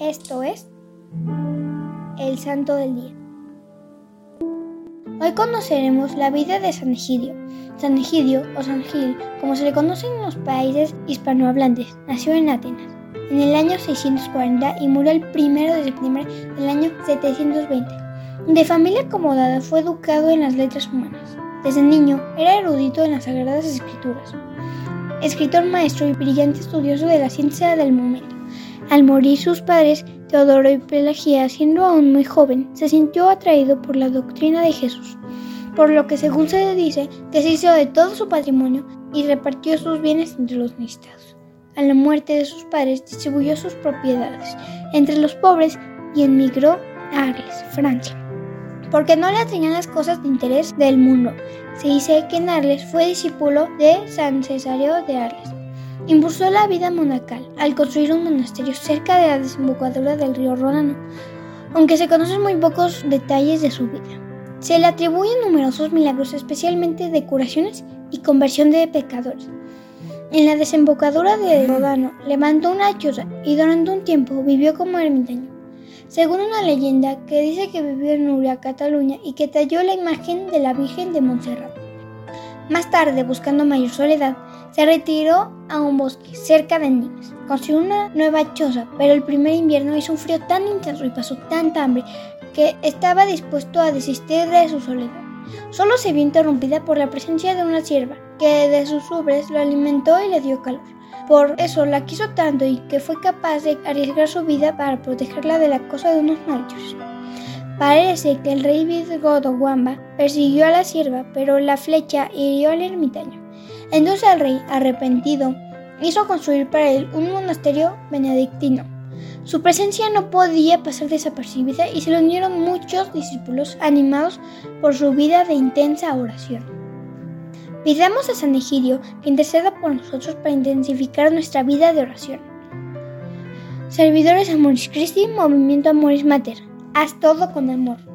Esto es el Santo del Día. Hoy conoceremos la vida de San Egidio. San Egidio o San Gil, como se le conoce en los países hispanohablantes, nació en Atenas en el año 640 y murió el 1 de septiembre del año 720. De familia acomodada, fue educado en las letras humanas. Desde niño era erudito en las sagradas escrituras, escritor maestro y brillante estudioso de la ciencia del momento. Al morir sus padres, Teodoro y Pelagia, siendo aún muy joven, se sintió atraído por la doctrina de Jesús, por lo que según se dice, deshizo de todo su patrimonio y repartió sus bienes entre los necesitados. A la muerte de sus padres distribuyó sus propiedades entre los pobres y emigró a Arles, Francia, porque no le atraían las cosas de interés del mundo. Se dice que en Arles fue discípulo de San Cesario de Arles. Impulsó la vida monacal al construir un monasterio cerca de la desembocadura del río Ródano, aunque se conocen muy pocos detalles de su vida. Se le atribuyen numerosos milagros, especialmente de curaciones y conversión de pecadores. En la desembocadura del Ródano levantó una choza y durante un tiempo vivió como ermitaño. Según una leyenda que dice que vivió en Nuria, Cataluña, y que talló la imagen de la Virgen de Montserrat. Más tarde, buscando mayor soledad, se retiró a un bosque cerca de Nimes. Construyó una nueva choza, pero el primer invierno hizo un frío tan intenso y pasó tanta hambre que estaba dispuesto a desistir de su soledad. Solo se vio interrumpida por la presencia de una sierva, que de sus ubres lo alimentó y le dio calor. Por eso la quiso tanto y que fue capaz de arriesgar su vida para protegerla de la cosa de unos malhechores. Parece que el rey visigodo Wamba persiguió a la sierva, pero la flecha hirió al ermitaño. Entonces el rey, arrepentido, hizo construir para él un monasterio benedictino. Su presencia no podía pasar desapercibida y se le unieron muchos discípulos animados por su vida de intensa oración. Pidamos a San Egidio que interceda por nosotros para intensificar nuestra vida de oración. Servidores Amoris Christi, Movimiento Amoris Mater. Haz todo con amor.